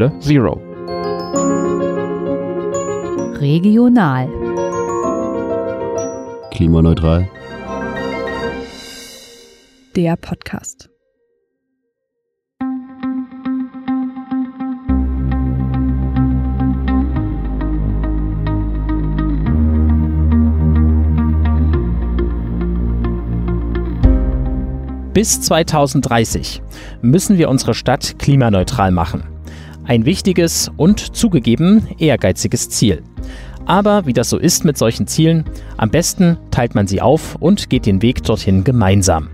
Halle Zero. Regional. Klimaneutral. Der Podcast. Bis 2030 müssen wir unsere Stadt klimaneutral machen. Ein wichtiges und zugegeben ehrgeiziges Ziel. Aber wie das so ist mit solchen Zielen, am besten teilt man sie auf und geht den Weg dorthin gemeinsam.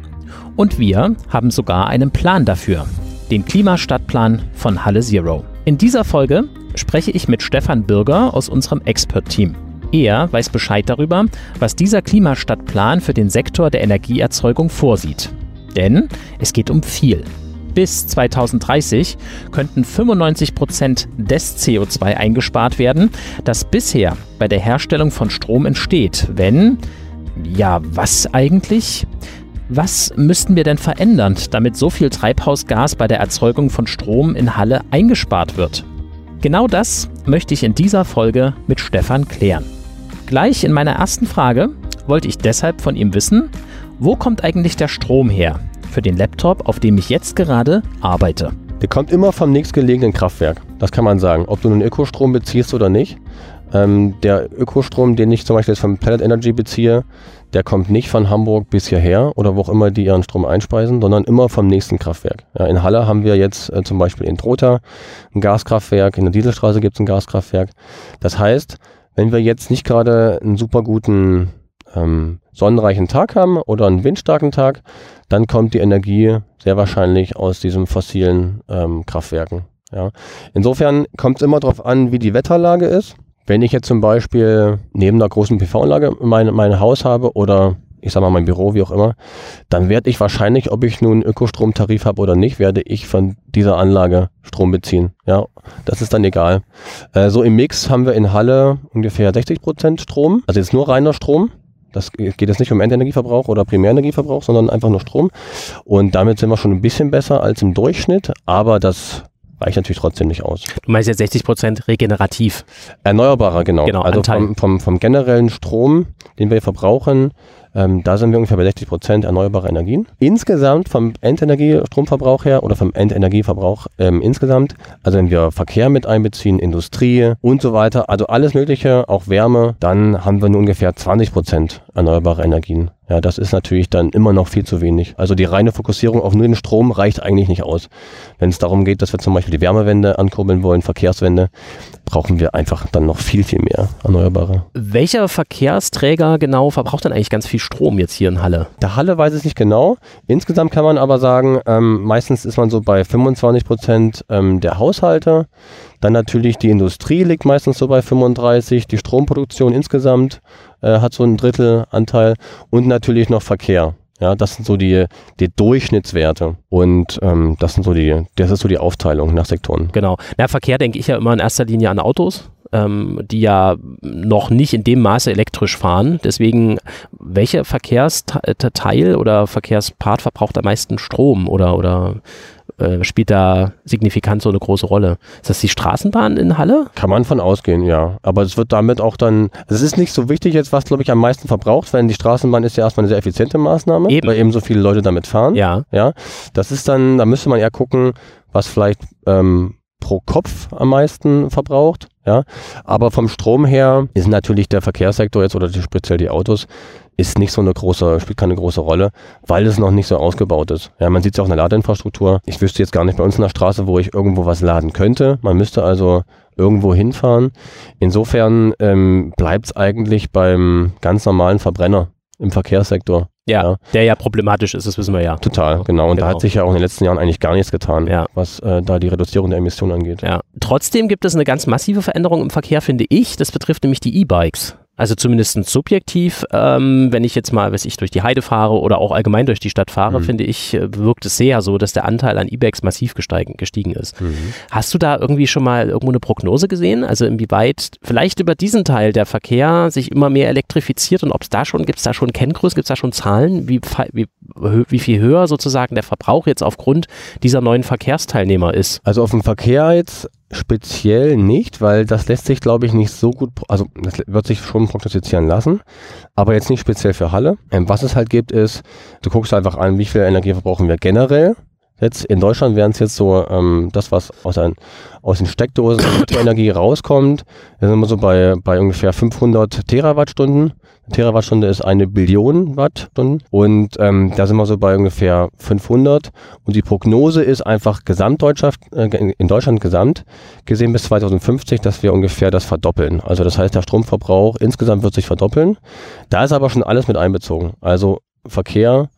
Und wir haben sogar einen Plan dafür, den Klimastadtplan von Halle Zero. In dieser Folge spreche ich mit Stefan Bürger aus unserem Expert-Team. Er weiß Bescheid darüber, was dieser Klimastadtplan für den Sektor der Energieerzeugung vorsieht. Denn es geht um viel. Bis 2030 könnten 95 Prozent des CO2 eingespart werden, das bisher bei der Herstellung von Strom entsteht. Wenn, ja, was eigentlich? Was müssten wir denn verändern, damit so viel Treibhausgas bei der Erzeugung von Strom in Halle eingespart wird? Genau das möchte ich in dieser Folge mit Stefan klären. Gleich in meiner ersten Frage wollte ich deshalb von ihm wissen, wo kommt eigentlich der Strom her für den Laptop, auf dem ich jetzt gerade arbeite? Der kommt immer vom nächstgelegenen Kraftwerk. Das kann man sagen. Ob du einen Ökostrom beziehst oder nicht. Ähm, der Ökostrom, den ich zum Beispiel jetzt von Planet Energy beziehe, der kommt nicht von Hamburg bis hierher oder wo auch immer die ihren Strom einspeisen, sondern immer vom nächsten Kraftwerk. Ja, in Halle haben wir jetzt äh, zum Beispiel in Trotha ein Gaskraftwerk, in der Dieselstraße gibt es ein Gaskraftwerk. Das heißt, wenn wir jetzt nicht gerade einen super guten ähm, sonnenreichen Tag haben oder einen windstarken Tag, dann kommt die Energie sehr wahrscheinlich aus diesen fossilen ähm, Kraftwerken. Ja. Insofern kommt es immer darauf an, wie die Wetterlage ist. Wenn ich jetzt zum Beispiel neben einer großen PV-Anlage mein, mein Haus habe oder ich sag mal mein Büro, wie auch immer, dann werde ich wahrscheinlich, ob ich nun Ökostromtarif habe oder nicht, werde ich von dieser Anlage Strom beziehen. Ja, das ist dann egal. Äh, so im Mix haben wir in Halle ungefähr 60 Prozent Strom, also jetzt nur reiner Strom. Das geht jetzt nicht um Endenergieverbrauch oder Primärenergieverbrauch, sondern einfach nur Strom. Und damit sind wir schon ein bisschen besser als im Durchschnitt, aber das reicht natürlich trotzdem nicht aus. Du meinst jetzt 60 Prozent regenerativ. Erneuerbarer, genau. Genau, also vom, vom, vom generellen Strom, den wir verbrauchen, ähm, da sind wir ungefähr bei 60 Prozent erneuerbare Energien. Insgesamt vom Endenergiestromverbrauch her oder vom Endenergieverbrauch ähm, insgesamt, also wenn wir Verkehr mit einbeziehen, Industrie und so weiter, also alles Mögliche, auch Wärme, dann haben wir nur ungefähr 20 Prozent erneuerbare Energien. Ja, das ist natürlich dann immer noch viel zu wenig. Also die reine Fokussierung auf nur den Strom reicht eigentlich nicht aus. Wenn es darum geht, dass wir zum Beispiel die Wärmewende ankurbeln wollen, Verkehrswende, brauchen wir einfach dann noch viel, viel mehr Erneuerbare. Welcher Verkehrsträger genau verbraucht denn eigentlich ganz viel Strom jetzt hier in Halle? Der Halle weiß es nicht genau. Insgesamt kann man aber sagen, ähm, meistens ist man so bei 25 Prozent ähm, der Haushalte. Dann natürlich die Industrie liegt meistens so bei 35, die Stromproduktion insgesamt äh, hat so ein Drittel Anteil und natürlich noch Verkehr. Ja, das sind so die, die Durchschnittswerte und ähm, das sind so die, das ist so die Aufteilung nach Sektoren. Genau. Na, Verkehr denke ich ja immer in erster Linie an Autos, ähm, die ja noch nicht in dem Maße elektrisch fahren. Deswegen, welcher Verkehrsteil oder Verkehrspart verbraucht am meisten Strom oder, oder äh, spielt da signifikant so eine große Rolle? Ist das die Straßenbahn in Halle? Kann man von ausgehen, ja. Aber es wird damit auch dann, es ist nicht so wichtig jetzt, was glaube ich am meisten verbraucht, weil die Straßenbahn ist ja erstmal eine sehr effiziente Maßnahme, Eben. weil eben so viele Leute damit fahren. Ja. Ja, das ist dann, da müsste man eher gucken, was vielleicht ähm, pro Kopf am meisten verbraucht. Ja, aber vom Strom her ist natürlich der Verkehrssektor jetzt oder speziell die Autos ist nicht so eine große, spielt keine große Rolle, weil es noch nicht so ausgebaut ist. Ja, man sieht es ja auch in der Ladeinfrastruktur. Ich wüsste jetzt gar nicht bei uns in der Straße, wo ich irgendwo was laden könnte. Man müsste also irgendwo hinfahren. Insofern ähm, bleibt es eigentlich beim ganz normalen Verbrenner im Verkehrssektor. Ja, Ja. der ja problematisch ist, das wissen wir ja. Total, genau. Und da Genau. hat sich ja auch in den letzten Jahren eigentlich gar nichts getan, Ja. was äh, da die Reduzierung der Emissionen angeht. Ja. Trotzdem gibt es eine ganz massive Veränderung im Verkehr, finde ich. Das betrifft nämlich die E-Bikes. Also zumindest subjektiv, ähm, wenn ich jetzt mal, weiß ich, durch die Heide fahre oder auch allgemein durch die Stadt fahre, Mhm. finde ich, äh, wirkt es sehr so, dass der Anteil an E-Bikes massiv gesteigen, gestiegen ist. Mhm. Hast du da irgendwie schon mal irgendwo eine Prognose gesehen? Also inwieweit vielleicht über diesen Teil der Verkehr sich immer mehr elektrifiziert und ob es da schon, gibt es da schon Kenngrößen, gibt es da schon Zahlen, wie, wie, wie viel höher sozusagen der Verbrauch jetzt aufgrund dieser neuen Verkehrsteilnehmer ist? Also auf dem Verkehr jetzt speziell nicht, weil das lässt sich, glaube ich, nicht so gut, also das wird sich schon prognostizieren lassen, aber jetzt nicht speziell für Halle. Ähm, was es halt gibt, ist, du guckst einfach an, wie viel Energie verbrauchen wir generell. Jetzt in Deutschland wären es jetzt so ähm, das, was aus, ein, aus den Steckdosen Energie rauskommt, da sind wir so bei, bei ungefähr 500 Terawattstunden. Eine Terawattstunde ist eine Billion Wattstunden und ähm, da sind wir so bei ungefähr 500 und die Prognose ist einfach Gesamtdeutschland, äh, in Deutschland gesamt gesehen bis 2050, dass wir ungefähr das verdoppeln. Also das heißt, der Stromverbrauch insgesamt wird sich verdoppeln. Da ist aber schon alles mit einbezogen. Also Verkehr,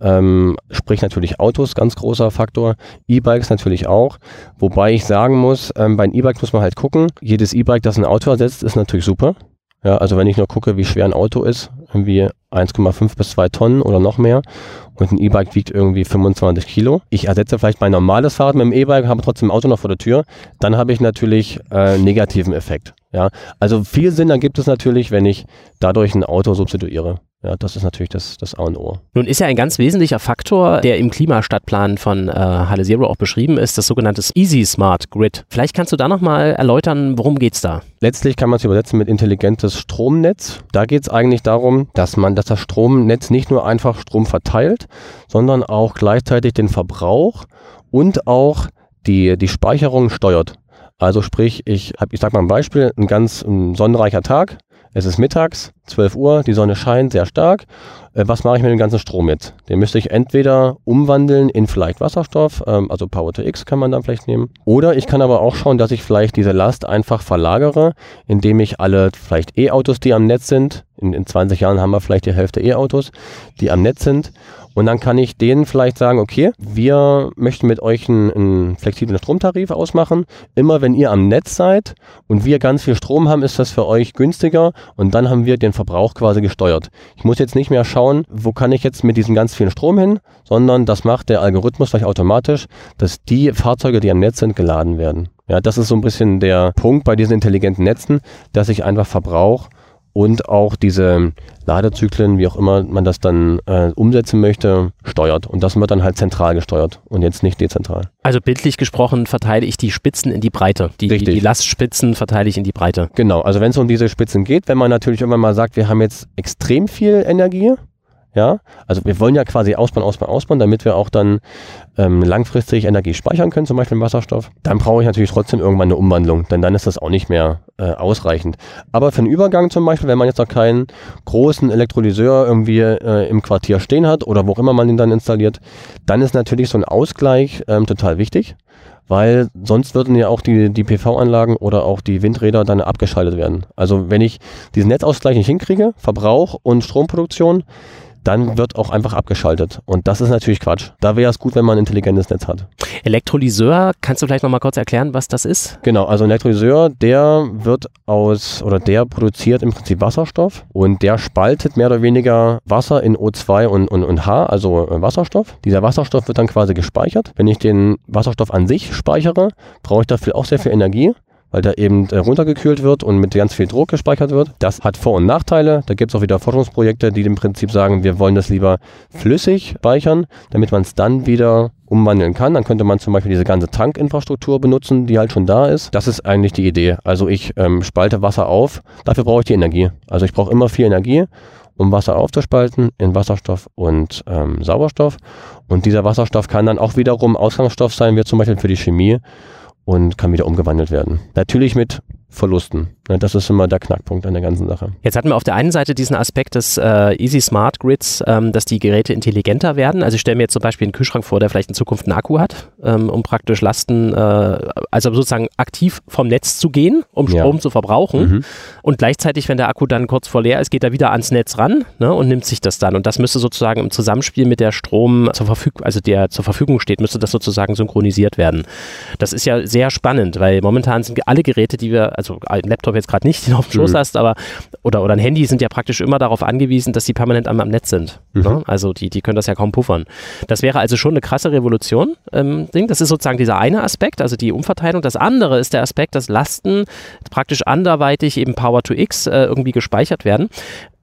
ähm, sprich natürlich Autos, ganz großer Faktor. E-Bikes natürlich auch. Wobei ich sagen muss, ähm, bei einem E-Bike muss man halt gucken. Jedes E-Bike, das ein Auto ersetzt, ist natürlich super. Ja, also wenn ich nur gucke, wie schwer ein Auto ist, irgendwie 1,5 bis 2 Tonnen oder noch mehr und ein E-Bike wiegt irgendwie 25 Kilo. Ich ersetze vielleicht mein normales Fahrrad mit dem E-Bike, habe trotzdem ein Auto noch vor der Tür, dann habe ich natürlich äh, negativen Effekt. Ja, also viel Sinn ergibt es natürlich, wenn ich dadurch ein Auto substituiere. Ja, das ist natürlich das, das A und O. Nun ist ja ein ganz wesentlicher Faktor, der im Klimastadtplan von äh, Halle Zero auch beschrieben ist, das sogenannte Easy Smart Grid. Vielleicht kannst du da nochmal erläutern, worum geht es da? Letztlich kann man es übersetzen mit intelligentes Stromnetz. Da geht es eigentlich darum, dass man, dass das Stromnetz nicht nur einfach Strom verteilt, sondern auch gleichzeitig den Verbrauch und auch die, die Speicherung steuert. Also sprich, ich habe, ich sag mal ein Beispiel, ein ganz ein sonnenreicher Tag, es ist mittags, 12 Uhr, die Sonne scheint sehr stark. Äh, was mache ich mit dem ganzen Strom jetzt? Den müsste ich entweder umwandeln in vielleicht Wasserstoff, ähm, also Power to X kann man dann vielleicht nehmen. Oder ich kann aber auch schauen, dass ich vielleicht diese Last einfach verlagere, indem ich alle vielleicht E-Autos, die am Netz sind, in, in 20 Jahren haben wir vielleicht die Hälfte E-Autos, die am Netz sind, und dann kann ich denen vielleicht sagen, okay, wir möchten mit euch einen, einen, flexiblen Stromtarif ausmachen. Immer wenn ihr am Netz seid und wir ganz viel Strom haben, ist das für euch günstiger und dann haben wir den Verbrauch quasi gesteuert. Ich muss jetzt nicht mehr schauen, wo kann ich jetzt mit diesem ganz vielen Strom hin, sondern das macht der Algorithmus vielleicht automatisch, dass die Fahrzeuge, die am Netz sind, geladen werden. Ja, das ist so ein bisschen der Punkt bei diesen intelligenten Netzen, dass ich einfach Verbrauch und auch diese Ladezyklen, wie auch immer man das dann äh, umsetzen möchte, steuert. Und das wird dann halt zentral gesteuert und jetzt nicht dezentral. Also bildlich gesprochen verteile ich die Spitzen in die Breite. Die, die, die Lastspitzen verteile ich in die Breite. Genau, also wenn es um diese Spitzen geht, wenn man natürlich irgendwann mal sagt, wir haben jetzt extrem viel Energie, ja, also wir wollen ja quasi ausbauen, ausbauen, ausbauen, damit wir auch dann ähm, langfristig Energie speichern können, zum Beispiel im Wasserstoff. Dann brauche ich natürlich trotzdem irgendwann eine Umwandlung, denn dann ist das auch nicht mehr äh, ausreichend. Aber für einen Übergang zum Beispiel, wenn man jetzt noch keinen großen Elektrolyseur irgendwie äh, im Quartier stehen hat oder wo auch immer man den dann installiert, dann ist natürlich so ein Ausgleich ähm, total wichtig weil sonst würden ja auch die, die PV-Anlagen oder auch die Windräder dann abgeschaltet werden. Also wenn ich diesen Netzausgleich nicht hinkriege, Verbrauch und Stromproduktion, dann wird auch einfach abgeschaltet. Und das ist natürlich Quatsch. Da wäre es gut, wenn man ein intelligentes Netz hat. Elektrolyseur, kannst du vielleicht nochmal kurz erklären, was das ist? Genau, also ein Elektrolyseur, der wird aus oder der produziert im Prinzip Wasserstoff und der spaltet mehr oder weniger Wasser in O2 und, und, und H, also äh, Wasserstoff. Dieser Wasserstoff wird dann quasi gespeichert. Wenn ich den Wasserstoff an sich speichere, brauche ich dafür auch sehr viel Energie weil der eben äh, runtergekühlt wird und mit ganz viel Druck gespeichert wird. Das hat Vor- und Nachteile. Da gibt es auch wieder Forschungsprojekte, die im Prinzip sagen, wir wollen das lieber flüssig speichern, damit man es dann wieder umwandeln kann. Dann könnte man zum Beispiel diese ganze Tankinfrastruktur benutzen, die halt schon da ist. Das ist eigentlich die Idee. Also ich ähm, spalte Wasser auf, dafür brauche ich die Energie. Also ich brauche immer viel Energie, um Wasser aufzuspalten in Wasserstoff und ähm, Sauerstoff. Und dieser Wasserstoff kann dann auch wiederum Ausgangsstoff sein, wie zum Beispiel für die Chemie und kann wieder umgewandelt werden. Natürlich mit Verlusten. Das ist immer der Knackpunkt an der ganzen Sache. Jetzt hatten wir auf der einen Seite diesen Aspekt des äh, Easy Smart Grids, ähm, dass die Geräte intelligenter werden. Also ich stelle mir jetzt zum Beispiel einen Kühlschrank vor, der vielleicht in Zukunft einen Akku hat, ähm, um praktisch Lasten, äh, also sozusagen aktiv vom Netz zu gehen, um Strom ja. zu verbrauchen. Mhm. Und gleichzeitig, wenn der Akku dann kurz vor leer ist, geht er wieder ans Netz ran ne, und nimmt sich das dann. Und das müsste sozusagen im Zusammenspiel mit der Strom zur Verfügung, also der zur Verfügung steht, müsste das sozusagen synchronisiert werden. Das ist ja sehr spannend, weil momentan sind alle Geräte, die wir, also ein Laptop jetzt gerade nicht, den auf dem Schoß mhm. hast, aber oder, oder ein Handy sind ja praktisch immer darauf angewiesen, dass sie permanent am, am Netz sind. Mhm. Ne? Also die, die können das ja kaum puffern. Das wäre also schon eine krasse Revolution. Ähm, Ding. Das ist sozusagen dieser eine Aspekt, also die Umverteilung. Das andere ist der Aspekt, dass Lasten praktisch anderweitig eben Power to X äh, irgendwie gespeichert werden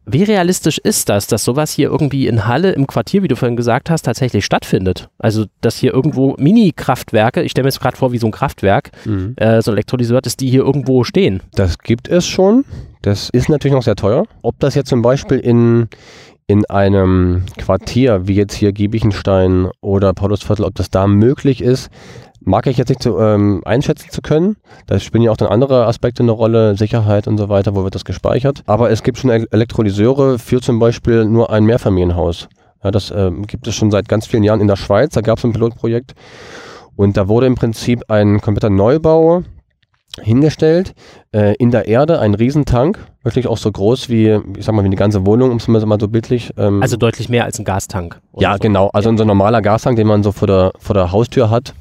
Wie realistisch ist das, dass sowas hier irgendwie in Halle im Quartier, wie du vorhin gesagt hast, tatsächlich stattfindet? Also, dass hier irgendwo Mini-Kraftwerke, ich stelle mir jetzt gerade vor, wie so ein Kraftwerk, Mhm. äh, so ein Elektrolyseur, dass die hier irgendwo stehen. Das gibt es schon. Das ist natürlich noch sehr teuer. Ob das jetzt zum Beispiel in, in einem Quartier wie jetzt hier Giebichenstein oder Paulusviertel, ob das da möglich ist, mag ich jetzt nicht zu, ähm, einschätzen zu können. Da spielen ja auch dann andere Aspekte eine Rolle, Sicherheit und so weiter, wo wird das gespeichert. Aber es gibt schon El- Elektrolyseure für zum Beispiel nur ein Mehrfamilienhaus. Ja, das ähm, gibt es schon seit ganz vielen Jahren in der Schweiz. Da gab es ein Pilotprojekt. Und da wurde im Prinzip ein kompletter Neubau hingestellt, äh, in der Erde ein Riesentank, wirklich auch so groß wie, ich sag mal, wie eine ganze Wohnung, um es mal so bildlich. Ähm, Also deutlich mehr als ein Gastank. ja, so. genau. Also unser normaler Gastank, den man so vor der, vor der Haustür hat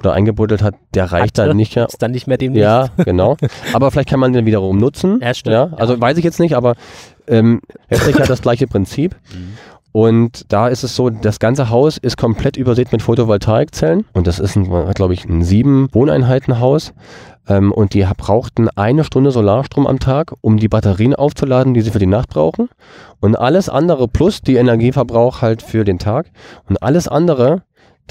oder eingebuddelt hat, der reicht Hatte, dann nicht. Ja, Ist dann nicht mehr demnächst. ja, genau. Aber vielleicht kann man den wiederum nutzen. Ja, stimmt. Ja, also weiß ich jetzt nicht, aber ähm, letztlich hat das gleiche Prinzip. Und da ist es so, das ganze Haus ist komplett übersät mit Photovoltaikzellen. Und das ist, glaube ich, ein sieben Wohneinheitenhaus. Ähm, und die brauchten eine Stunde Solarstrom am Tag, um die Batterien aufzuladen, die sie für die Nacht brauchen. Und alles andere plus die Energieverbrauch halt für den Tag. Und alles andere,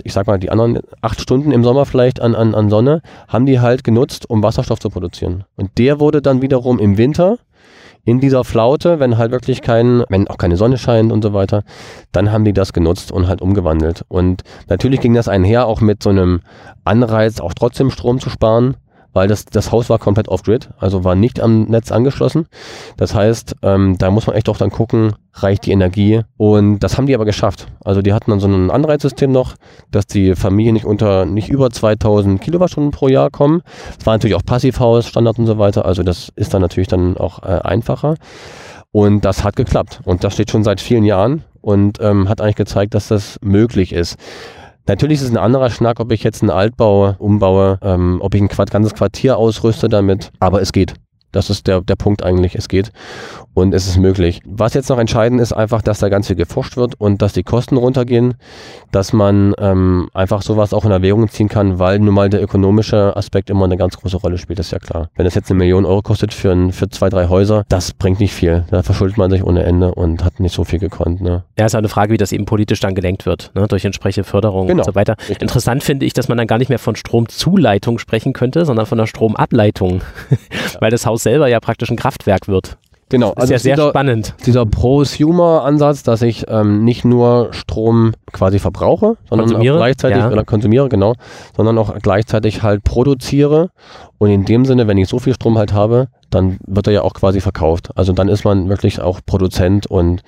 ich sag mal, die anderen acht Stunden im Sommer vielleicht an, an, an Sonne, haben die halt genutzt, um Wasserstoff zu produzieren. Und der wurde dann wiederum im Winter in dieser Flaute, wenn halt wirklich kein, wenn auch keine Sonne scheint und so weiter, dann haben die das genutzt und halt umgewandelt. Und natürlich ging das einher auch mit so einem Anreiz, auch trotzdem Strom zu sparen, weil das, das Haus war komplett off-grid, also war nicht am Netz angeschlossen. Das heißt, ähm, da muss man echt auch dann gucken, reicht die Energie. Und das haben die aber geschafft. Also die hatten dann so ein Anreizsystem noch, dass die Familien nicht unter, nicht über 2000 Kilowattstunden pro Jahr kommen. Es war natürlich auch Passivhaus, Standard und so weiter. Also das ist dann natürlich dann auch äh, einfacher. Und das hat geklappt. Und das steht schon seit vielen Jahren und ähm, hat eigentlich gezeigt, dass das möglich ist. Natürlich ist es ein anderer Schnack, ob ich jetzt einen Altbau umbaue, ähm, ob ich ein ganzes Quartier ausrüste damit, aber es geht. Das ist der, der Punkt eigentlich, es geht und es ist möglich. Was jetzt noch entscheidend ist, einfach, dass da ganz viel geforscht wird und dass die Kosten runtergehen, dass man ähm, einfach sowas auch in Erwägung ziehen kann, weil nun mal der ökonomische Aspekt immer eine ganz große Rolle spielt, ist ja klar. Wenn es jetzt eine Million Euro kostet für, ein, für zwei, drei Häuser, das bringt nicht viel. Da verschuldet man sich ohne Ende und hat nicht so viel gekonnt. Ne? Ja, ist auch eine Frage, wie das eben politisch dann gelenkt wird, ne? durch entsprechende Förderung Genau. und so weiter. Richtig. Interessant finde ich, dass man dann gar nicht mehr von Stromzuleitung sprechen könnte, sondern von der Stromableitung, weil das Haus selber ja praktisch ein Kraftwerk wird. Genau, Das ist ja es sehr dieser- spannend. dieser Prosumer-Ansatz, dass ich ähm, nicht nur Strom quasi verbrauche, sondern Konsumiere, auch gleichzeitig ja. oder konsumiere, genau, sondern auch gleichzeitig halt produziere. Und in dem Sinne, wenn ich so viel Strom halt habe, dann wird er ja auch quasi verkauft. Also dann ist man wirklich auch Produzent und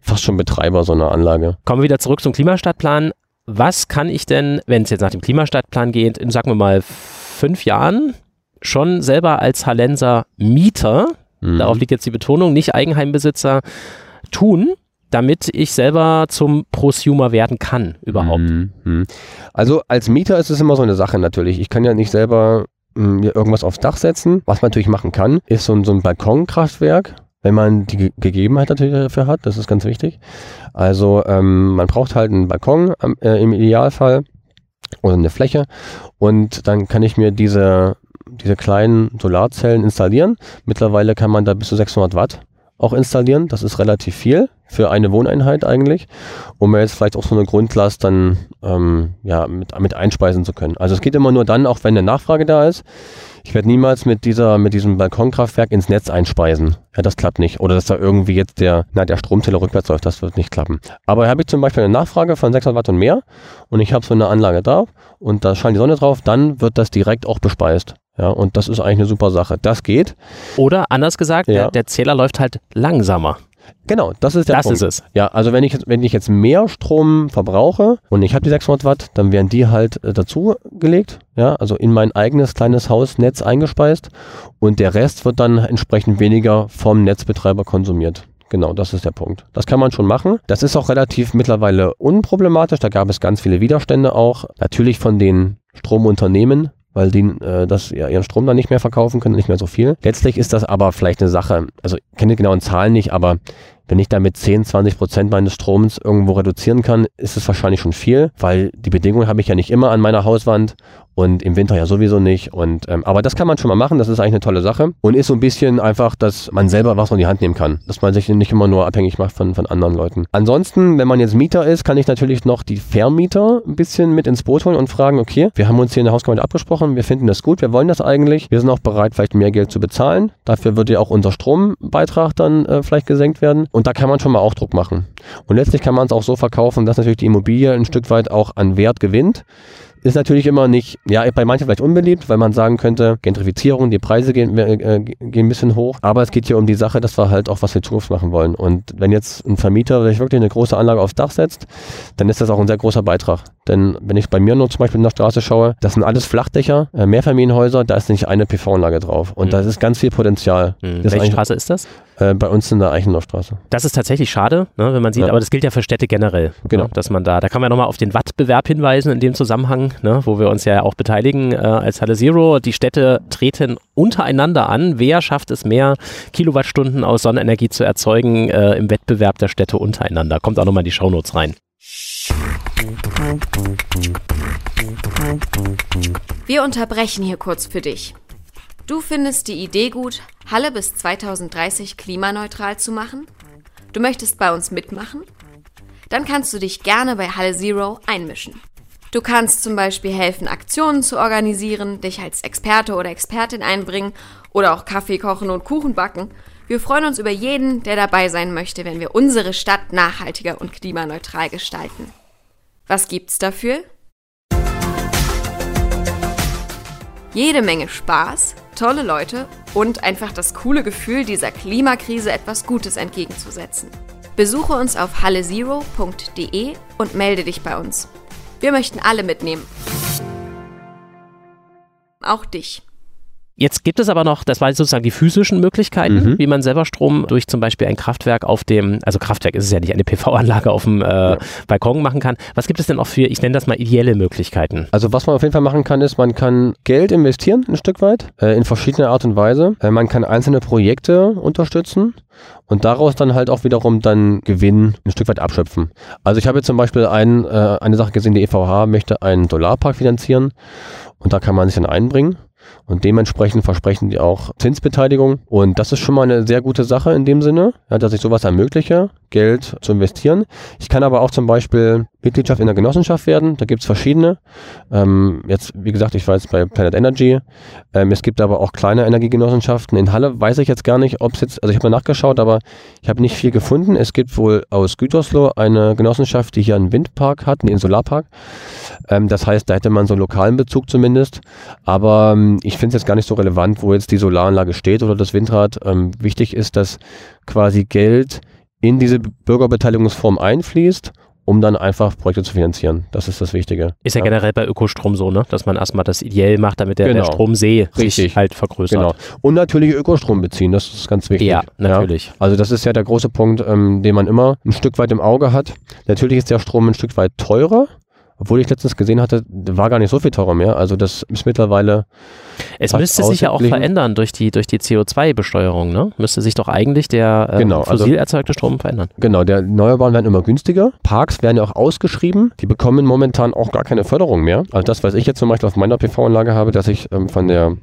fast schon Betreiber so einer Anlage. Kommen wir wieder zurück zum Klimastadtplan. Was kann ich denn, wenn es jetzt nach dem Klimastadtplan geht, in, sagen wir mal, fünf Jahren schon selber als Hallenser Mieter, Mhm. darauf liegt jetzt die Betonung, nicht Eigenheimbesitzer, tun, damit ich selber zum Prosumer werden kann überhaupt? Mhm. Mhm. Also als Mieter ist es immer so eine Sache natürlich. Ich kann ja nicht selber mh, mir irgendwas aufs Dach setzen. Was man natürlich machen kann, ist so ein, so ein Balkonkraftwerk, wenn man die Ge Gegebenheit natürlich dafür hat. Das ist ganz wichtig. Also ähm, man braucht halt einen Balkon äh, im Idealfall oder eine Fläche und dann kann ich mir diese, diese kleinen Solarzellen installieren. Mittlerweile kann man da bis zu 600 Watt auch installieren. Das ist relativ viel für eine Wohneinheit eigentlich, um jetzt vielleicht auch so eine Grundlast dann ähm, ja, mit, mit einspeisen zu können. Also es geht immer nur dann, auch wenn eine Nachfrage da ist. Ich werde niemals mit dieser, mit diesem Balkonkraftwerk ins Netz einspeisen. Ja, das klappt nicht. Oder dass da irgendwie jetzt der, na, der Stromzähler rückwärts läuft, das wird nicht klappen. Aber habe ich zum Beispiel eine Nachfrage von 600 Watt und mehr und ich habe so eine Anlage da und da scheint die Sonne drauf, dann wird das direkt auch bespeist. Ja, und das ist eigentlich eine super Sache. Das geht. Oder anders gesagt, Ja. der, der Zähler läuft halt langsamer. Genau, das ist der das Punkt. ist es. Ja, also wenn ich, jetzt- wenn ich jetzt mehr Strom verbrauche und ich habe die 600 Watt, dann werden die halt äh, dazu gelegt, ja, also in mein eigenes kleines Hausnetz eingespeist und der Rest wird dann entsprechend weniger vom Netzbetreiber konsumiert. Genau, das ist der Punkt. Das kann man schon machen. Das ist auch relativ mittlerweile unproblematisch. Da gab es ganz viele Widerstände auch. Natürlich von den Stromunternehmen, weil die äh, das, ja, ihren Strom dann nicht mehr verkaufen können, nicht mehr so viel. Letztlich ist das aber vielleicht eine Sache, also ich kenne die genauen Zahlen nicht, aber Wenn ich damit 10, 20 Prozent meines Stroms irgendwo reduzieren kann, ist es wahrscheinlich schon viel, weil die Bedingungen habe ich ja nicht immer an meiner Hauswand und im Winter ja sowieso nicht. Und ähm, aber das kann man schon mal machen, das ist eigentlich eine tolle Sache und ist so ein bisschen einfach, dass man selber was in die Hand nehmen kann, dass man sich nicht immer nur abhängig macht von, von anderen Leuten. Ansonsten, wenn man jetzt Mieter ist, kann ich natürlich noch die Vermieter ein bisschen mit ins Boot holen und fragen, okay, wir haben uns hier in der Hausgemeinde abgesprochen, wir finden das gut, wir wollen das eigentlich, wir sind auch bereit, vielleicht mehr Geld zu bezahlen. Dafür wird ja auch unser Strombeitrag dann äh, vielleicht gesenkt werden und da kann man schon mal auch Druck machen. Und letztlich kann man es auch so verkaufen, dass natürlich die Immobilie ein Stück weit auch an Wert gewinnt. Ist natürlich immer nicht, ja, bei manchen vielleicht unbeliebt, weil man sagen könnte, Gentrifizierung, die Preise gehen, äh, gehen ein bisschen hoch. Aber es geht hier um die Sache, dass wir halt auch was für die Zukunft machen wollen. Und wenn jetzt ein Vermieter sich wirklich eine große Anlage aufs Dach setzt, dann ist das auch ein sehr großer Beitrag. Denn wenn ich bei mir nur zum Beispiel in der Straße schaue, das sind alles Flachdächer, äh, Mehrfamilienhäuser, da ist nicht eine PV-Anlage drauf. Und mhm. da ist ganz viel Potenzial. Mhm. Welche Straße ist das? Äh, bei uns in der Eichendorfstraße. Das ist tatsächlich schade, ne, wenn man sieht, ja. aber das gilt ja für Städte generell. Ne, genau. Ne, dass man da, da kann man nochmal auf den Wattbewerb hinweisen in dem Zusammenhang, ne, wo wir uns ja auch beteiligen äh, als Halle Zero. Die Städte treten untereinander an. Wer schafft es mehr Kilowattstunden aus Sonnenenergie zu erzeugen äh, im Wettbewerb der Städte untereinander? Kommt auch nochmal in die Shownotes rein. Wir unterbrechen hier kurz für dich. Du findest die Idee gut, Halle bis 2030 klimaneutral zu machen? Du möchtest bei uns mitmachen? Dann kannst du dich gerne bei Halle Zero einmischen. Du kannst zum Beispiel helfen, Aktionen zu organisieren, dich als Experte oder Expertin einbringen oder auch Kaffee kochen und Kuchen backen. Wir freuen uns über jeden, der dabei sein möchte, wenn wir unsere Stadt nachhaltiger und klimaneutral gestalten. Was gibt's dafür? Jede Menge Spaß, tolle Leute und einfach das coole Gefühl, dieser Klimakrise etwas Gutes entgegenzusetzen. Besuche uns auf hallezero.de und melde dich bei uns. Wir möchten alle mitnehmen. Auch dich. Jetzt gibt es aber noch, das war sozusagen die physischen Möglichkeiten, mhm. wie man selber Strom durch zum Beispiel ein Kraftwerk auf dem, also Kraftwerk ist es ja nicht, eine PV-Anlage auf dem äh, ja. Balkon machen kann. Was gibt es denn auch für, ich nenne das mal ideelle Möglichkeiten? Also was man auf jeden Fall machen kann, ist, man kann Geld investieren, ein Stück weit, äh, in verschiedene Art und Weise. Äh, man kann einzelne Projekte unterstützen und daraus dann halt auch wiederum dann Gewinn ein Stück weit abschöpfen. Also ich habe jetzt zum Beispiel ein, äh, eine Sache gesehen, die EVH möchte einen Solarpark finanzieren und da kann man sich dann einbringen. Und dementsprechend versprechen die auch Zinsbeteiligung. Und das ist schon mal eine sehr gute Sache in dem Sinne, ja, dass ich sowas ermögliche, Geld zu investieren. Ich kann aber auch zum Beispiel Mitgliedschaft in der Genossenschaft werden. Da gibt es verschiedene. Ähm, jetzt, wie gesagt, ich war jetzt bei Planet Energy. Ähm, es gibt aber auch kleine Energiegenossenschaften. In Halle weiß ich jetzt gar nicht, ob es jetzt, also ich habe mal nachgeschaut, aber ich habe nicht viel gefunden. Es gibt wohl aus Gütersloh eine Genossenschaft, die hier einen Windpark hat, einen Solarpark. Ähm, das heißt, da hätte man so einen lokalen Bezug zumindest. Aber ähm, ich finde es jetzt gar nicht so relevant, wo jetzt die Solaranlage steht oder das Windrad. Ähm, wichtig ist, dass quasi Geld in diese Bürgerbeteiligungsform einfließt um dann einfach Projekte zu finanzieren. Das ist das Wichtige. Ist ja, ja. generell bei Ökostrom so, ne? dass man erstmal das ideell macht, damit der, genau. der Stromsee Richtig. sich halt vergrößert. Genau. Und natürlich Ökostrom beziehen, das ist ganz wichtig. Ja, natürlich. Ja? Also das ist ja der große Punkt, ähm, den man immer ein Stück weit im Auge hat. Natürlich ist der Strom ein Stück weit teurer, obwohl ich letztens gesehen hatte, war gar nicht so viel teurer mehr. Also das ist mittlerweile. Es müsste sich ja auch verändern durch die, durch die CO2-Besteuerung, ne? Müsste sich doch eigentlich der äh, genau, also fossil erzeugte Strom verändern. Genau, der Erneuerbaren werden immer günstiger. Parks werden ja auch ausgeschrieben. Die bekommen momentan auch gar keine Förderung mehr. Also das, was ich jetzt zum Beispiel auf meiner PV-Anlage habe, dass ich ähm, von der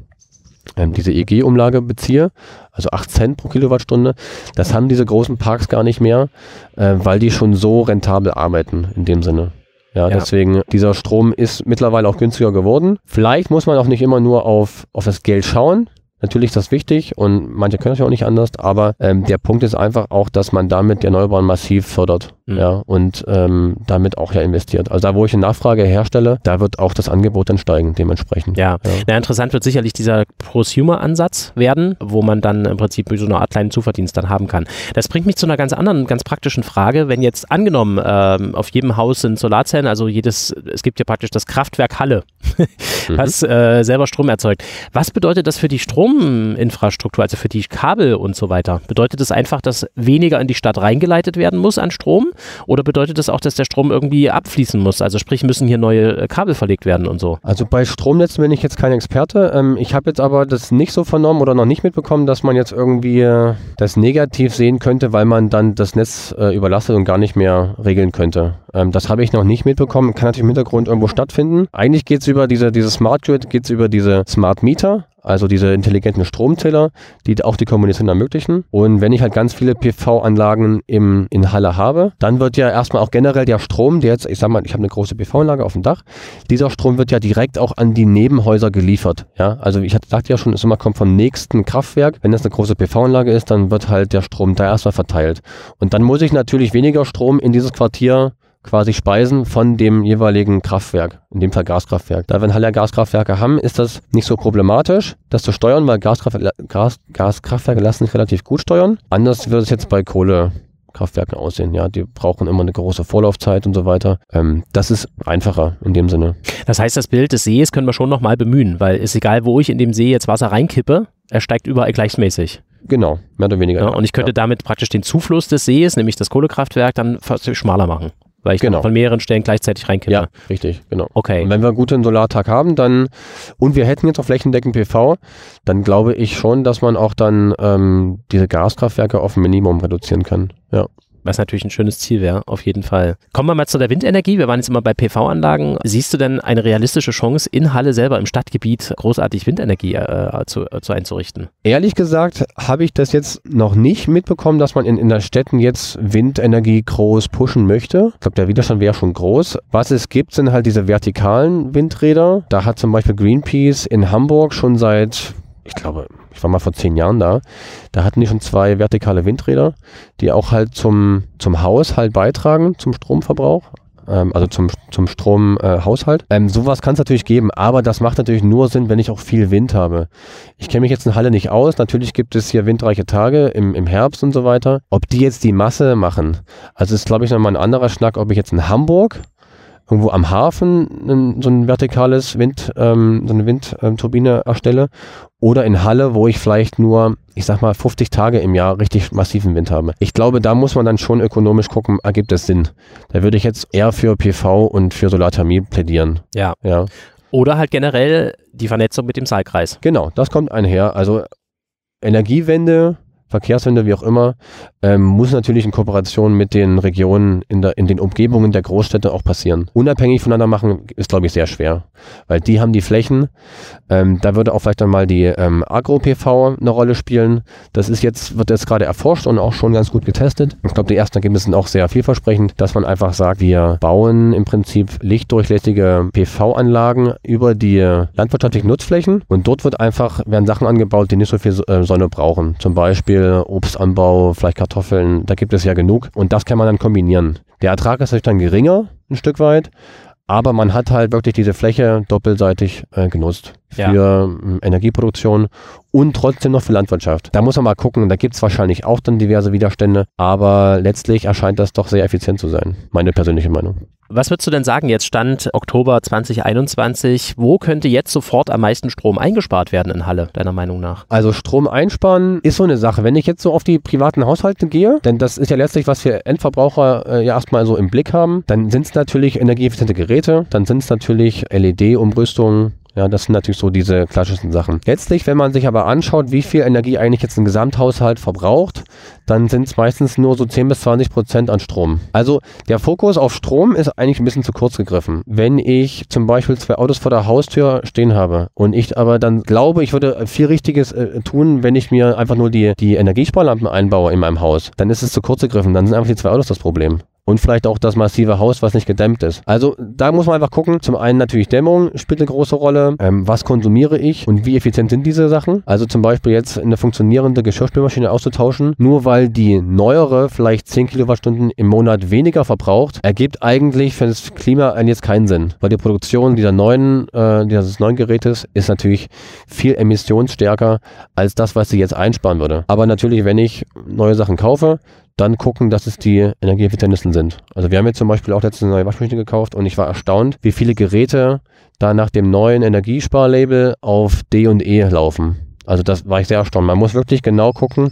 ähm, diese EG-Umlage beziehe, also 8 Cent pro Kilowattstunde, das haben diese großen Parks gar nicht mehr, äh, weil die schon so rentabel arbeiten in dem Sinne. Ja, ja, deswegen, dieser Strom ist mittlerweile auch günstiger geworden. Vielleicht muss man auch nicht immer nur auf, auf das Geld schauen. Natürlich ist das wichtig und manche können es ja auch nicht anders, aber ähm, der Punkt ist einfach auch, dass man damit die Erneuerbaren massiv fördert mhm. ja, und ähm, damit auch ja investiert. Also da, wo ich eine Nachfrage herstelle, da wird auch das Angebot dann steigen dementsprechend. Ja, ja. Na, interessant wird sicherlich dieser Prosumer-Ansatz werden, wo man dann im Prinzip so eine Art kleinen Zuverdienst dann haben kann. Das bringt mich zu einer ganz anderen, ganz praktischen Frage. Wenn jetzt angenommen, ähm, auf jedem Haus sind Solarzellen, also jedes, es gibt ja praktisch das Kraftwerk Halle, mhm. hast äh, selber Strom erzeugt. Was bedeutet das für die Strominfrastruktur, also für die Kabel und so weiter? Bedeutet das einfach, dass weniger in die Stadt reingeleitet werden muss an Strom? Oder bedeutet das auch, dass der Strom irgendwie abfließen muss? Also sprich, müssen hier neue äh, Kabel verlegt werden und so? Also bei Stromnetzen bin ich jetzt kein Experte. Ähm, ich habe jetzt aber das nicht so vernommen oder noch nicht mitbekommen, dass man jetzt irgendwie äh, das negativ sehen könnte, weil man dann das Netz äh, überlastet und gar nicht mehr regeln könnte. Ähm, das habe ich noch nicht mitbekommen. Kann natürlich im Hintergrund irgendwo stattfinden. Eigentlich geht es über diese, diese Smart Grid, geht es über diese Smart Meter also diese intelligenten Stromzähler, die auch die Kommunikation ermöglichen. Und wenn ich halt ganz viele PV-Anlagen im, in Halle habe, dann wird ja erstmal auch generell der Strom, der jetzt, ich sag mal, ich habe eine große PV-Anlage auf dem Dach, dieser Strom wird ja direkt auch an die Nebenhäuser geliefert. Ja, also ich sagte ja schon, es immer kommt vom nächsten Kraftwerk. Wenn das eine große PV-Anlage ist, dann wird halt der Strom da erstmal verteilt. Und dann muss ich natürlich weniger Strom in dieses Quartier quasi speisen von dem jeweiligen Kraftwerk, in dem Fall Gaskraftwerk. Da wir in Halle Gaskraftwerke haben, ist das nicht so problematisch, das zu steuern, weil Gaskraft Gas Gaskraftwerke lassen sich relativ gut steuern. Anders wird es jetzt bei Kohlekraftwerken aussehen. Ja, die brauchen immer eine große Vorlaufzeit und so weiter. Ähm, das ist einfacher in dem Sinne. Das heißt, das Bild des Sees können wir schon nochmal bemühen, weil es egal, wo ich in dem See jetzt Wasser reinkippe, er steigt überall gleichmäßig. Genau, mehr oder weniger. Ja, und ich könnte ja. damit praktisch den Zufluss des Sees, nämlich das Kohlekraftwerk, dann schmaler machen weil ich genau. von mehreren Stellen gleichzeitig reinkippe. Ja, richtig, genau. Okay. Und wenn wir einen guten Solartag haben, dann und wir hätten jetzt auch flächendeckend PV, dann glaube ich schon, dass man auch dann ähm, diese Gaskraftwerke auf ein Minimum reduzieren kann. Ja was natürlich ein schönes Ziel wäre, auf jeden Fall. Kommen wir mal zu der Windenergie. Wir waren jetzt immer bei PV-Anlagen. Siehst du denn eine realistische Chance, in Halle selber im Stadtgebiet großartig Windenergie äh, zu, äh, zu einzurichten? Ehrlich gesagt habe ich das jetzt noch nicht mitbekommen, dass man in, in der Städten jetzt Windenergie groß pushen möchte. Ich glaube, der Widerstand wäre schon groß. Was es gibt, sind halt diese vertikalen Windräder. Da hat zum Beispiel Greenpeace in Hamburg schon seit ich glaube, ich war mal vor zehn Jahren da, da hatten die schon zwei vertikale Windräder, die auch halt zum, zum Haushalt beitragen, zum Stromverbrauch, ähm, also zum, zum Stromhaushalt. Äh, ähm, sowas kann es natürlich geben, aber das macht natürlich nur Sinn, wenn ich auch viel Wind habe. Ich kenne mich jetzt in Halle nicht aus, natürlich gibt es hier windreiche Tage im, im Herbst und so weiter. Ob die jetzt die Masse machen, also ist glaube ich nochmal ein anderer Schnack, ob ich jetzt in Hamburg irgendwo am Hafen so ein vertikales Wind, ähm, so eine Windturbine erstelle oder in Halle, wo ich vielleicht nur, ich sag mal, 50 Tage im Jahr richtig massiven Wind habe. Ich glaube, da muss man dann schon ökonomisch gucken, ergibt es Sinn. Da würde ich jetzt eher für PV und für Solarthermie plädieren. Ja. ja. Oder halt generell die Vernetzung mit dem Saalkreis. Genau, das kommt einher. Also Energiewende Verkehrswende, wie auch immer, ähm, muss natürlich in Kooperation mit den Regionen in, der, in den Umgebungen der Großstädte auch passieren. Unabhängig voneinander machen ist, glaube ich, sehr schwer, weil die haben die Flächen. Ähm, da würde auch vielleicht dann mal die ähm, Agro-PV eine Rolle spielen. Das ist jetzt, wird jetzt gerade erforscht und auch schon ganz gut getestet. Ich glaube, die ersten Ergebnisse sind auch sehr vielversprechend, dass man einfach sagt, wir bauen im Prinzip lichtdurchlässige PV-Anlagen über die landwirtschaftlichen Nutzflächen und dort wird einfach, werden Sachen angebaut, die nicht so viel äh, Sonne brauchen. Zum Beispiel Beispiel Obstanbau, vielleicht Kartoffeln, da gibt es ja genug. Und das kann man dann kombinieren. Der Ertrag ist natürlich dann geringer, ein Stück weit, aber man hat halt wirklich diese Fläche doppelseitig äh, genutzt für ja. Ähm, Energieproduktion und trotzdem noch für Landwirtschaft. Da muss man mal gucken, da gibt es wahrscheinlich auch dann diverse Widerstände, aber letztlich erscheint das doch sehr effizient zu sein, meine persönliche Meinung. Was würdest du denn sagen, jetzt Stand Oktober 2021, wo könnte jetzt sofort am meisten Strom eingespart werden in Halle, deiner Meinung nach? Also Strom einsparen ist so eine Sache. Wenn ich jetzt so auf die privaten Haushalte gehe, denn das ist ja letztlich, was wir Endverbraucher äh, ja erstmal so im Blick haben, dann sind es natürlich energieeffiziente Geräte, dann sind es natürlich LED-Umrüstungen, ja, das sind natürlich so diese klassischen Sachen. Letztlich, wenn man sich aber anschaut, wie viel Energie eigentlich jetzt ein Gesamthaushalt verbraucht, dann sind es meistens nur so 10 bis 20 Prozent an Strom. Also der Fokus auf Strom ist eigentlich ein bisschen zu kurz gegriffen. Wenn ich zum Beispiel zwei Autos vor der Haustür stehen habe und ich aber dann glaube, ich würde viel Richtiges äh, tun, wenn ich mir einfach nur die, die Energiesparlampen einbaue in meinem Haus, dann ist es zu kurz gegriffen. Dann sind einfach die zwei Autos das Problem. Und vielleicht auch das massive Haus, was nicht gedämmt ist. Also da muss man einfach gucken. Zum einen natürlich Dämmung spielt eine große Rolle. Ähm, was konsumiere ich und wie effizient sind diese Sachen? Also zum Beispiel jetzt eine funktionierende Geschirrspülmaschine auszutauschen, nur weil die neuere vielleicht 10 Kilowattstunden im Monat weniger verbraucht, ergibt eigentlich für das Klima jetzt keinen Sinn. Weil die Produktion dieser neuen, äh, dieses neuen Gerätes ist natürlich viel emissionsstärker als das, was sie jetzt einsparen würde. Aber natürlich, wenn ich neue Sachen kaufe, dann gucken, dass es die energieeffizientesten sind. Also wir haben jetzt zum Beispiel auch letztens eine neue Waschmaschine gekauft und ich war erstaunt, wie viele Geräte da nach dem neuen Energiesparlabel auf D und E laufen. Also das war ich sehr erstaunt. Man muss wirklich genau gucken,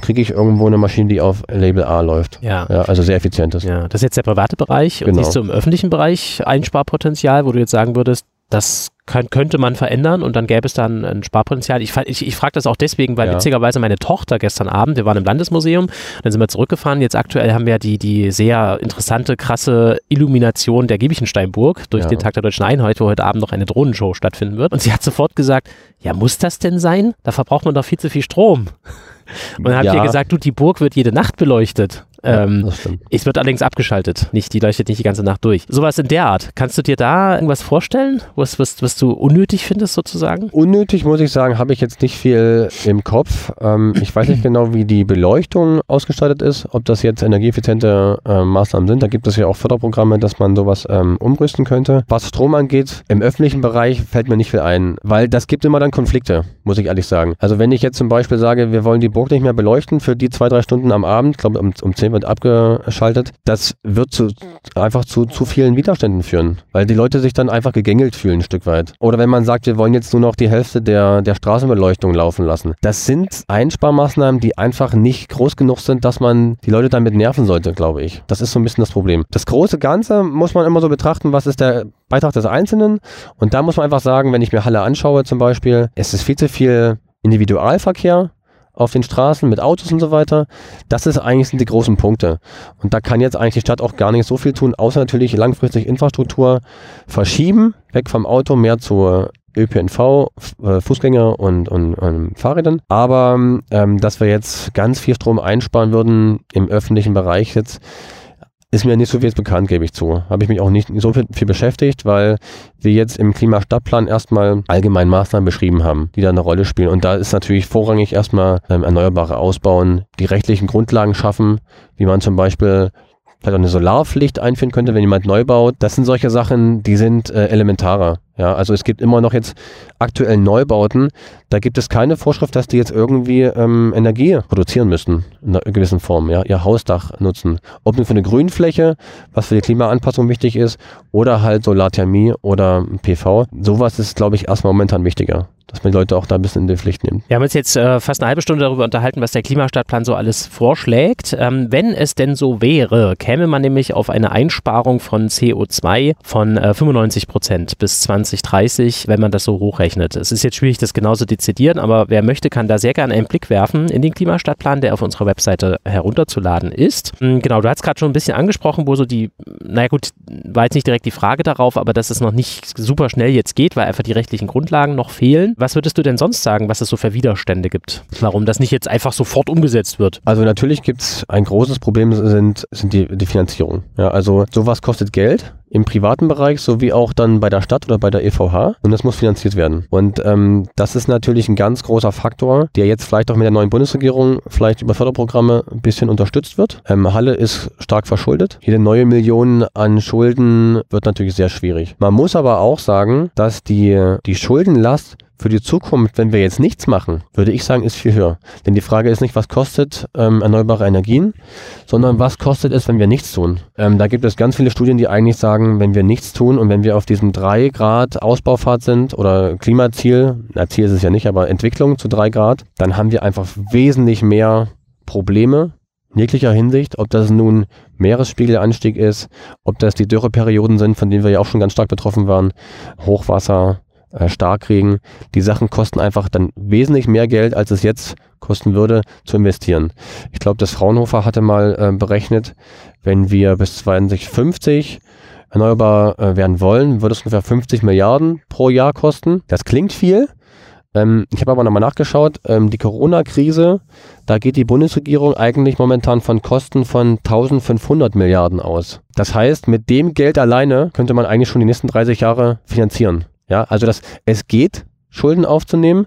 kriege ich irgendwo eine Maschine, die auf Label A läuft. Ja. Ja, also sehr effizient ist. Ja, das ist jetzt der private Bereich. Und Genau. siehst du im öffentlichen Bereich Einsparpotenzial, wo du jetzt sagen würdest, das kann, könnte man verändern und dann gäbe es dann ein Sparpotenzial. Ich, ich, ich frage das auch deswegen, weil Ja. witzigerweise meine Tochter gestern Abend, wir waren im Landesmuseum, dann sind wir zurückgefahren. Jetzt aktuell haben wir die, die sehr interessante, krasse Illumination der Giebichensteinburg durch Ja. den Tag der Deutschen Einheit, wo heute Abend noch eine Drohnenshow stattfinden wird. Und sie hat sofort gesagt, ja, muss das denn sein? Da verbraucht man doch viel zu viel Strom. Und dann habe ich Ja. ihr gesagt, du, die Burg wird jede Nacht beleuchtet. Ähm, das stimmt. es wird allerdings abgeschaltet. Nicht, die leuchtet nicht die ganze Nacht durch. Sowas in der Art. Kannst du dir da irgendwas vorstellen, was, was, was du unnötig findest sozusagen? Unnötig, muss ich sagen, habe ich jetzt nicht viel im Kopf. Ähm, ich weiß nicht genau, wie die Beleuchtung ausgestaltet ist, ob das jetzt energieeffiziente äh, Maßnahmen sind. Da gibt es ja auch Förderprogramme, dass man sowas ähm, umrüsten könnte. Was Strom angeht, im öffentlichen Bereich fällt mir nicht viel ein, weil das gibt immer dann Konflikte, muss ich ehrlich sagen. Also wenn ich jetzt zum Beispiel sage, wir wollen die Burg nicht mehr beleuchten für die zwei, drei Stunden am Abend, glaube um, um 10 wird abgeschaltet, das wird zu, einfach zu zu vielen Widerständen führen, weil die Leute sich dann einfach gegängelt fühlen ein Stück weit. Oder wenn man sagt, wir wollen jetzt nur noch die Hälfte der, der Straßenbeleuchtung laufen lassen. Das sind Einsparmaßnahmen, die einfach nicht groß genug sind, dass man die Leute damit nerven sollte, glaube ich. Das ist so ein bisschen das Problem. Das große Ganze muss man immer so betrachten, was ist der Beitrag des Einzelnen. Und da muss man einfach sagen, wenn ich mir Halle anschaue zum Beispiel, es ist viel zu viel Individualverkehr auf den Straßen mit Autos und so weiter. Das ist eigentlich sind die großen Punkte. Und da kann jetzt eigentlich die Stadt auch gar nicht so viel tun, außer natürlich langfristig Infrastruktur verschieben, weg vom Auto, mehr zur ÖPNV, äh, Fußgänger und, und, und Fahrrädern. Aber ähm, dass wir jetzt ganz viel Strom einsparen würden im öffentlichen Bereich jetzt, ist mir nicht so viel bekannt, gebe ich zu. Habe ich mich auch nicht so viel, viel beschäftigt, weil wir jetzt im Klimastadtplan erstmal allgemein Maßnahmen beschrieben haben, die da eine Rolle spielen. Und da ist natürlich vorrangig erstmal ähm, Erneuerbare ausbauen, die rechtlichen Grundlagen schaffen, wie man zum Beispiel vielleicht auch eine Solarpflicht einführen könnte, wenn jemand neu baut. Das sind solche Sachen, die sind äh, elementarer. Ja, also es gibt immer noch jetzt aktuell Neubauten, da gibt es keine Vorschrift, dass die jetzt irgendwie ähm, Energie produzieren müssen, in einer gewissen Form, ja, ihr Hausdach nutzen. Ob nur für eine Grünfläche, was für die Klimaanpassung wichtig ist, oder halt Solarthermie oder PV. Sowas ist, glaube ich, erstmal momentan wichtiger, dass man die Leute auch da ein bisschen in die Pflicht nimmt. Wir haben uns jetzt äh, fast eine halbe Stunde darüber unterhalten, was der Klimastadtplan so alles vorschlägt. Ähm, wenn es denn so wäre, käme man nämlich auf eine Einsparung von CO2 von äh, 95 Prozent bis 2030, wenn man das so hochrechnet. Es ist jetzt schwierig, das genau zu dezidieren, aber wer möchte, kann da sehr gerne einen Blick werfen in den Klimastadtplan, der auf unserer Webseite herunterzuladen ist. Mm, Genau, du hast gerade schon ein bisschen angesprochen, wo so die, naja gut, war jetzt nicht direkt die Frage darauf, aber dass es noch nicht super schnell jetzt geht, weil einfach die rechtlichen Grundlagen noch fehlen. Was würdest du denn sonst sagen, was es so für Widerstände gibt? Warum das nicht jetzt einfach sofort umgesetzt wird? Also natürlich gibt es ein großes Problem, sind, sind die, die Finanzierung. Ja, also sowas kostet Geld im privaten Bereich sowie auch dann bei der Stadt oder bei der EVH und das muss finanziert werden. Und ähm, das ist natürlich ein ganz großer Faktor, der jetzt vielleicht auch mit der neuen Bundesregierung vielleicht über Förderprogramme ein bisschen unterstützt wird. Ähm, Halle ist stark verschuldet. Jede neue Million an Schulden wird natürlich sehr schwierig. Man muss aber auch sagen, dass die, die Schuldenlast für die Zukunft, wenn wir jetzt nichts machen, würde ich sagen, ist viel höher. Denn die Frage ist nicht, was kostet ähm, erneuerbare Energien, sondern was kostet es, wenn wir nichts tun. Ähm, da gibt es ganz viele Studien, die eigentlich sagen, wenn wir nichts tun und wenn wir auf diesem 3 Grad Ausbaufahrt sind oder Klimaziel, na Ziel ist es ja nicht, aber Entwicklung zu 3 Grad, dann haben wir einfach wesentlich mehr Probleme in jeglicher Hinsicht, ob das nun Meeresspiegelanstieg ist, ob das die Dürreperioden sind, von denen wir ja auch schon ganz stark betroffen waren, Hochwasser, äh, Starkregen. Die Sachen kosten einfach dann wesentlich mehr Geld, als es jetzt kosten würde, zu investieren. Ich glaube, das Fraunhofer hatte mal äh, berechnet, wenn wir bis 2050 erneuerbar äh, werden wollen, würde es ungefähr 50 Milliarden pro Jahr kosten. Das klingt viel. Ähm, ich habe aber nochmal nachgeschaut, ähm, die Corona-Krise, da geht die Bundesregierung eigentlich momentan von Kosten von 1500 Milliarden aus. Das heißt, mit dem Geld alleine könnte man eigentlich schon die nächsten 30 Jahre finanzieren. Ja, also das, es geht, Schulden aufzunehmen.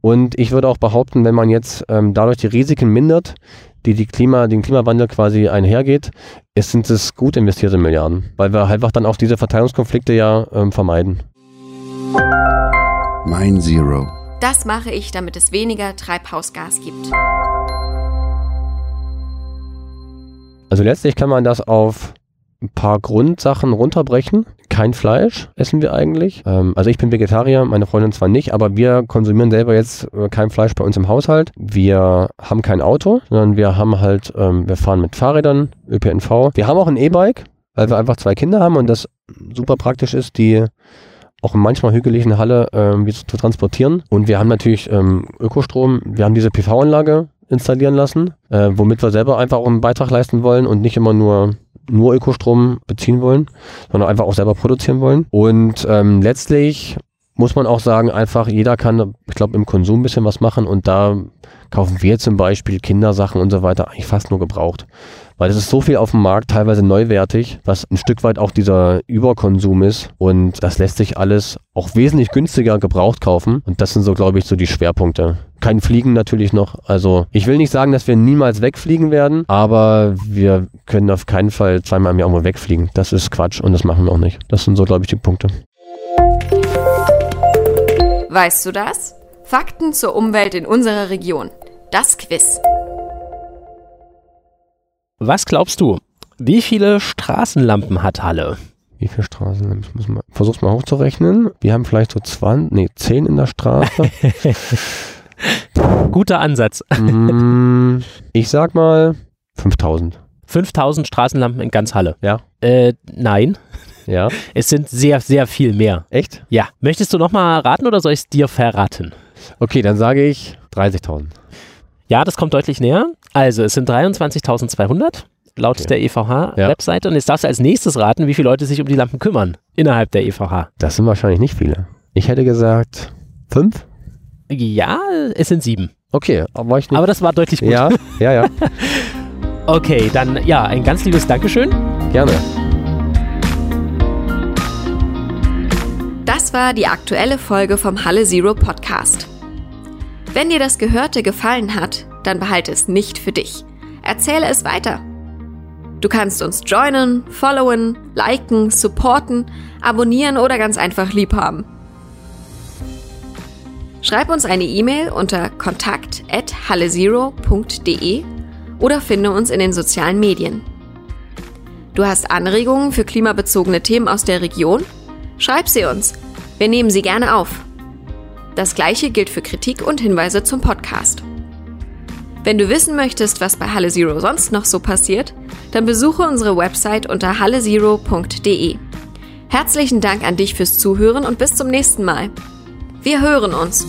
Und ich würde auch behaupten, wenn man jetzt ähm, dadurch die Risiken mindert, die, die Klima, den Klimawandel quasi einhergeht, es sind es gut investierte Milliarden, weil wir einfach dann auch diese Verteilungskonflikte ja ähm, vermeiden. Mein Zero. Das mache ich, damit es weniger Treibhausgas gibt. Also letztlich kann man das auf ein paar Grundsachen runterbrechen. Kein Fleisch essen wir eigentlich. Ähm, also ich bin Vegetarier, meine Freundin zwar nicht, aber wir konsumieren selber jetzt äh, kein Fleisch bei uns im Haushalt. Wir haben kein Auto, sondern wir haben halt, ähm, wir fahren mit Fahrrädern, ÖPNV. Wir haben auch ein E-Bike, weil wir einfach zwei Kinder haben und das super praktisch ist, die auch in manchmal hügeligen Halle ähm, zu transportieren. Und wir haben natürlich ähm, Ökostrom, wir haben diese PV-Anlage installieren lassen, äh, womit wir selber einfach auch einen Beitrag leisten wollen und nicht immer nur nur Ökostrom beziehen wollen, sondern einfach auch selber produzieren wollen. Und ähm, letztlich muss man auch sagen, einfach jeder kann, ich glaube, im Konsum ein bisschen was machen und da kaufen wir zum Beispiel Kindersachen und so weiter eigentlich fast nur gebraucht. Weil es ist so viel auf dem Markt, teilweise neuwertig, was ein Stück weit auch dieser Überkonsum ist. Und das lässt sich alles auch wesentlich günstiger gebraucht kaufen. Und das sind so, glaube ich, so die Schwerpunkte. Kein Fliegen natürlich noch. Also ich will nicht sagen, dass wir niemals wegfliegen werden, aber wir können auf keinen Fall zweimal im Jahr irgendwo wegfliegen. Das ist Quatsch und das machen wir auch nicht. Das sind so, glaube ich, die Punkte. Weißt du das? Fakten zur Umwelt in unserer Region. Das Quiz. Was glaubst du? Wie viele Straßenlampen hat Halle? Wie viele Straßenlampen? Ich muss mal, versuch's mal hochzurechnen. Wir haben vielleicht so 20, nee, 10 in der Straße. Guter Ansatz. Mm, ich sag mal 5000. 5000 Straßenlampen in ganz Halle. Ja. Äh, nein. Ja. Es sind sehr, sehr viel mehr. Echt? Ja. Möchtest du nochmal raten oder soll ich es dir verraten? Okay, dann sage ich 30.000. Ja, das kommt deutlich näher. Also, es sind 23.200 laut Okay. der EVH-Webseite. Und jetzt darfst du als nächstes raten, wie viele Leute sich um die Lampen kümmern innerhalb der EVH. Das sind wahrscheinlich nicht viele. Ich hätte gesagt fünf. Ja, es sind sieben. Okay, aber ich nicht. Aber das war deutlich gut. ja, ja, ja. Okay, dann ja, ein ganz liebes Dankeschön. Gerne. War die aktuelle Folge vom Halle Zero Podcast. Wenn dir das Gehörte gefallen hat, dann behalte es nicht für dich. Erzähle es weiter. Du kannst uns joinen, followen, liken, supporten, abonnieren oder ganz einfach lieb haben. Schreib uns eine E-Mail unter kontakt@hallezero.de oder finde uns in den sozialen Medien. Du hast Anregungen für klimabezogene Themen aus der Region? Schreib sie uns. Wir nehmen sie gerne auf. Das gleiche gilt für Kritik und Hinweise zum Podcast. Wenn du wissen möchtest, was bei Halle Zero sonst noch so passiert, dann besuche unsere Website unter hallezero.de. Herzlichen Dank an dich fürs Zuhören und bis zum nächsten Mal. Wir hören uns.